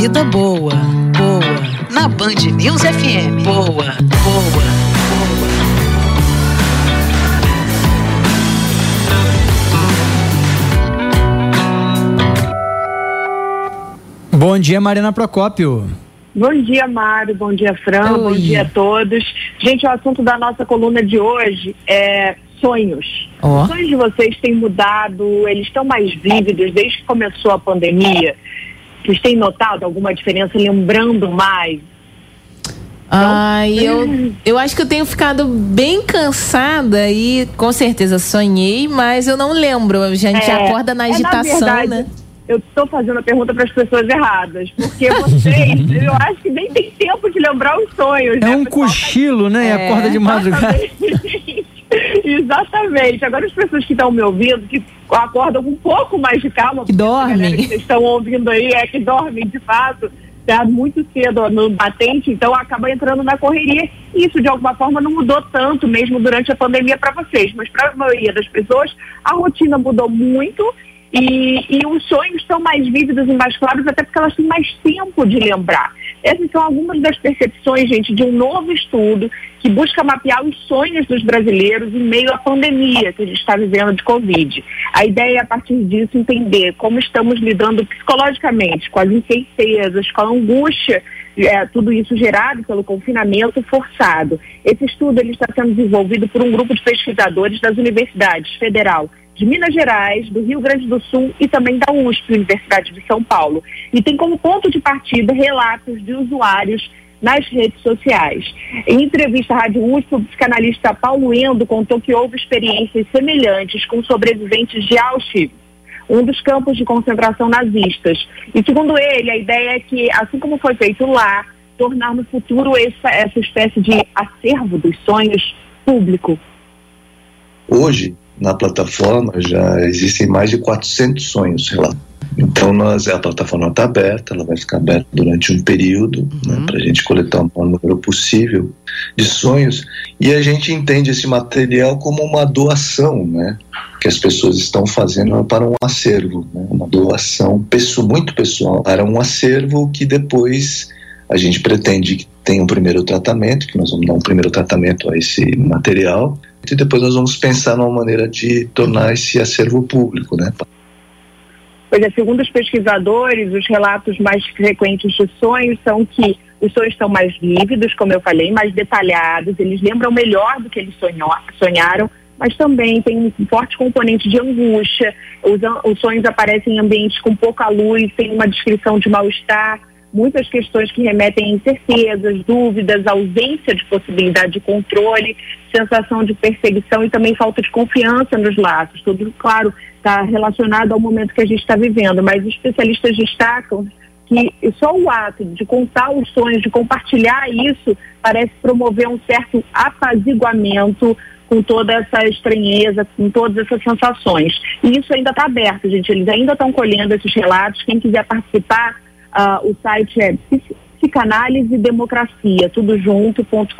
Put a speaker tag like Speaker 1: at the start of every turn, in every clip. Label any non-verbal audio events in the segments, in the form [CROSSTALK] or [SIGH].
Speaker 1: vida boa, boa. Na Band News FM. Boa, boa, boa.
Speaker 2: Bom dia, Marina Procópio.
Speaker 3: Bom dia, Mário. Bom dia, Fran. Oi. Bom dia a todos. Gente, o assunto da nossa coluna de hoje é sonhos. Oh. Os sonhos de vocês têm mudado, eles estão mais vívidos desde que começou a pandemia. Vocês têm notado alguma diferença, lembrando mais?
Speaker 4: Ai, eu, [LAUGHS] eu acho que eu tenho ficado bem cansada e com certeza sonhei, mas eu não lembro. A gente é, acorda na agitação, é, na verdade, né?
Speaker 3: eu estou fazendo a pergunta para as pessoas erradas, porque vocês, [LAUGHS] eu acho que nem tem tempo de lembrar os sonhos.
Speaker 2: É né? um cochilo, né? É. Acorda de madrugada.
Speaker 3: Exatamente. Agora as pessoas que estão me ouvindo, que acordam com um pouco mais de calma,
Speaker 4: que dormem.
Speaker 3: Que vocês estão ouvindo aí é que dormem de fato, tá muito cedo no batente, então acaba entrando na correria. Isso de alguma forma não mudou tanto mesmo durante a pandemia para vocês, mas para a maioria das pessoas a rotina mudou muito e, e os sonhos estão mais vívidos e mais claros, até porque elas têm mais tempo de lembrar. Essas são algumas das percepções, gente, de um novo estudo que busca mapear os sonhos dos brasileiros em meio à pandemia que a gente está vivendo de Covid. A ideia é, a partir disso, entender como estamos lidando psicologicamente com as incertezas, com a angústia, é, tudo isso gerado pelo confinamento forçado. Esse estudo ele está sendo desenvolvido por um grupo de pesquisadores das universidades federal de Minas Gerais, do Rio Grande do Sul e também da USP, Universidade de São Paulo. E tem como ponto de partida relatos de usuários nas redes sociais. Em entrevista à Rádio USP, o psicanalista Paulo Endo contou que houve experiências semelhantes com sobreviventes de Auschwitz, um dos campos de concentração nazistas. E segundo ele, a ideia é que, assim como foi feito lá, tornar no futuro essa, essa espécie de acervo dos sonhos público.
Speaker 5: Hoje, na plataforma já existem mais de 400 sonhos lá. Então nós, a plataforma está aberta, ela vai ficar aberta durante um período né, uhum. né, para a gente coletar o maior número possível de sonhos e a gente entende esse material como uma doação, né, que as pessoas estão fazendo para um acervo, né, uma doação pessoal, muito pessoal para um acervo que depois a gente pretende que tenha um primeiro tratamento, que nós vamos dar um primeiro tratamento a esse material e depois nós vamos pensar numa maneira de tornar esse acervo público, né?
Speaker 3: Pois é, segundo os pesquisadores, os relatos mais frequentes de sonhos são que os sonhos estão mais vívidos, como eu falei, mais detalhados, eles lembram melhor do que eles sonharam, mas também tem um forte componente de angústia. Os, os sonhos aparecem em ambientes com pouca luz, tem uma descrição de mal-estar, muitas questões que remetem a incertezas, dúvidas, ausência de possibilidade de controle, sensação de perseguição e também falta de confiança nos laços. Tudo, claro, está relacionado ao momento que a gente está vivendo, mas os especialistas destacam que só o ato de contar os sonhos, de compartilhar isso, parece promover um certo apaziguamento com toda essa estranheza, com todas essas sensações. E isso ainda está aberto, gente. Eles ainda estão colhendo esses relatos. Quem quiser participar, Uh, o site é psicanálise democracia, tudo junto.com.br,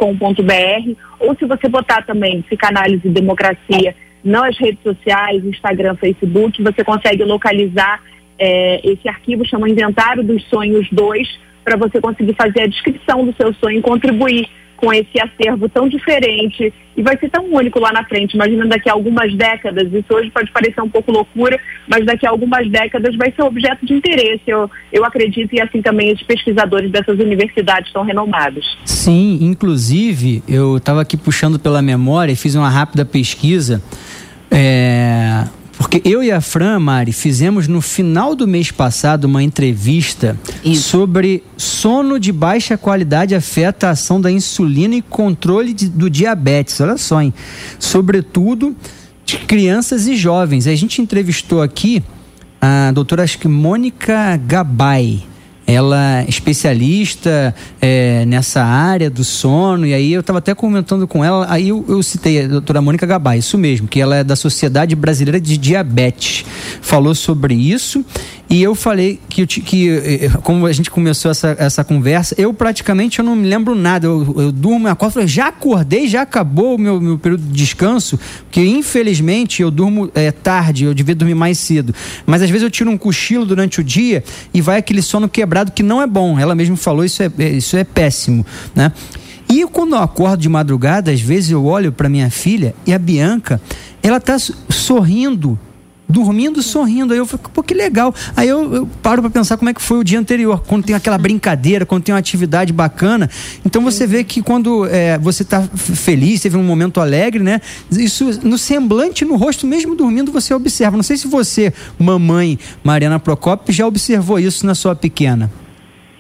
Speaker 3: ou se você botar também psicanálise democracia nas redes sociais, Instagram, Facebook, você consegue localizar é, esse arquivo, chama Inventário dos Sonhos 2, para você conseguir fazer a descrição do seu sonho e contribuir com esse acervo tão diferente e vai ser tão único lá na frente. Imagina daqui a algumas décadas, isso hoje pode parecer um pouco loucura, mas daqui a algumas décadas vai ser objeto de interesse. Eu, eu acredito e assim também os pesquisadores dessas universidades são renomados.
Speaker 2: Sim, inclusive eu estava aqui puxando pela memória e fiz uma rápida pesquisa. É, porque eu e a Fran, Mari, fizemos no final do mês passado uma entrevista Isso. sobre sono de baixa qualidade afeta a ação da insulina e controle de, do diabetes. Olha só, hein? Sobretudo de crianças e jovens. A gente entrevistou aqui a doutora, acho que Mônica Gabay ela é especialista é, nessa área do sono, e aí eu estava até comentando com ela, aí eu, eu, citei a doutora Mônica Gabay, isso mesmo, que ela é da Sociedade Brasileira de Diabetes, falou sobre isso, E eu falei que, que eh, eh, como a gente começou essa, essa conversa, eu praticamente eu não me lembro nada. Eu, eu durmo, eu acordo, já acordei, já acabou o meu, meu período de descanso, porque infelizmente eu durmo é, tarde, eu devia dormir mais cedo. Mas às vezes eu tiro um cochilo durante o dia e vai aquele sono quebrado que não é bom. Ela mesma falou, isso é, isso é péssimo, né? E quando eu acordo de madrugada, às vezes eu olho para minha filha e a Bianca, ela está sorrindo dormindo sorrindo. Aí eu falei, pô, que legal. Aí eu, eu paro para pensar como é que foi o dia anterior, quando tem aquela brincadeira, quando tem uma atividade bacana. Então você vê que quando é, você está feliz, teve um momento alegre, né? Isso no semblante, no rosto, mesmo dormindo, você observa. Não sei se você, mamãe Mariana Procopio, já observou isso na sua pequena.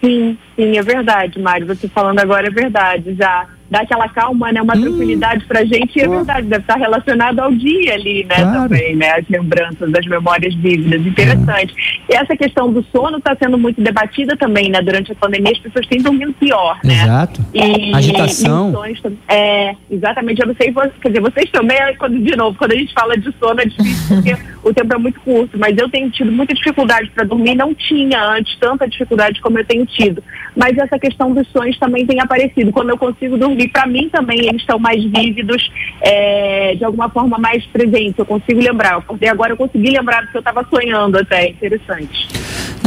Speaker 3: Sim, sim, é verdade, Mário. Você falando agora é verdade. Já dá aquela calma, né? Uma hum. tranquilidade pra gente. E é verdade, deve estar relacionado ao dia ali, né? Claro. Também, né? As lembranças, as memórias vívidas. Interessante. É. E essa questão do sono está sendo muito debatida também, né? Durante a pandemia, as pessoas têm dormido pior, né?
Speaker 2: Exato. E, Agitação.
Speaker 3: E é, exatamente. Eu não sei, quer dizer, vocês também, quando, de novo, quando a gente fala de sono é difícil porque [LAUGHS] o tempo é muito curto, mas eu tenho tido muita dificuldade para dormir. Não tinha antes tanta dificuldade como eu tenho tido. Mas essa questão dos sonhos também tem aparecido. Quando eu consigo dormir, e para mim também eles estão mais vívidos, é, de alguma forma mais presentes. Eu consigo lembrar. Porque agora eu consegui lembrar do que eu estava sonhando até. Interessante.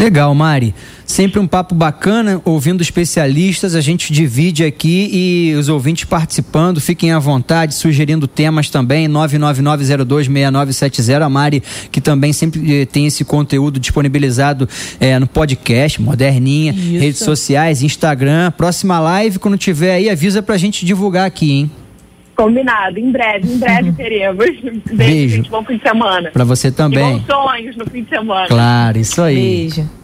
Speaker 2: Legal, Mari. Sempre um papo bacana, ouvindo especialistas, a gente divide aqui e os ouvintes participando, fiquem à vontade, sugerindo temas também, 999026970, a Mari, que também sempre eh, tem esse conteúdo disponibilizado eh, no podcast, moderninha, Isso. redes sociais, Instagram, próxima live, quando tiver aí, avisa pra gente divulgar aqui, hein?
Speaker 3: Combinado, em breve, em breve uhum. teremos. [LAUGHS]
Speaker 2: Beijo.
Speaker 3: Bom fim de semana.
Speaker 2: Pra você também. E
Speaker 3: bons sonhos no fim de semana.
Speaker 2: Claro, isso aí.
Speaker 4: Beijo.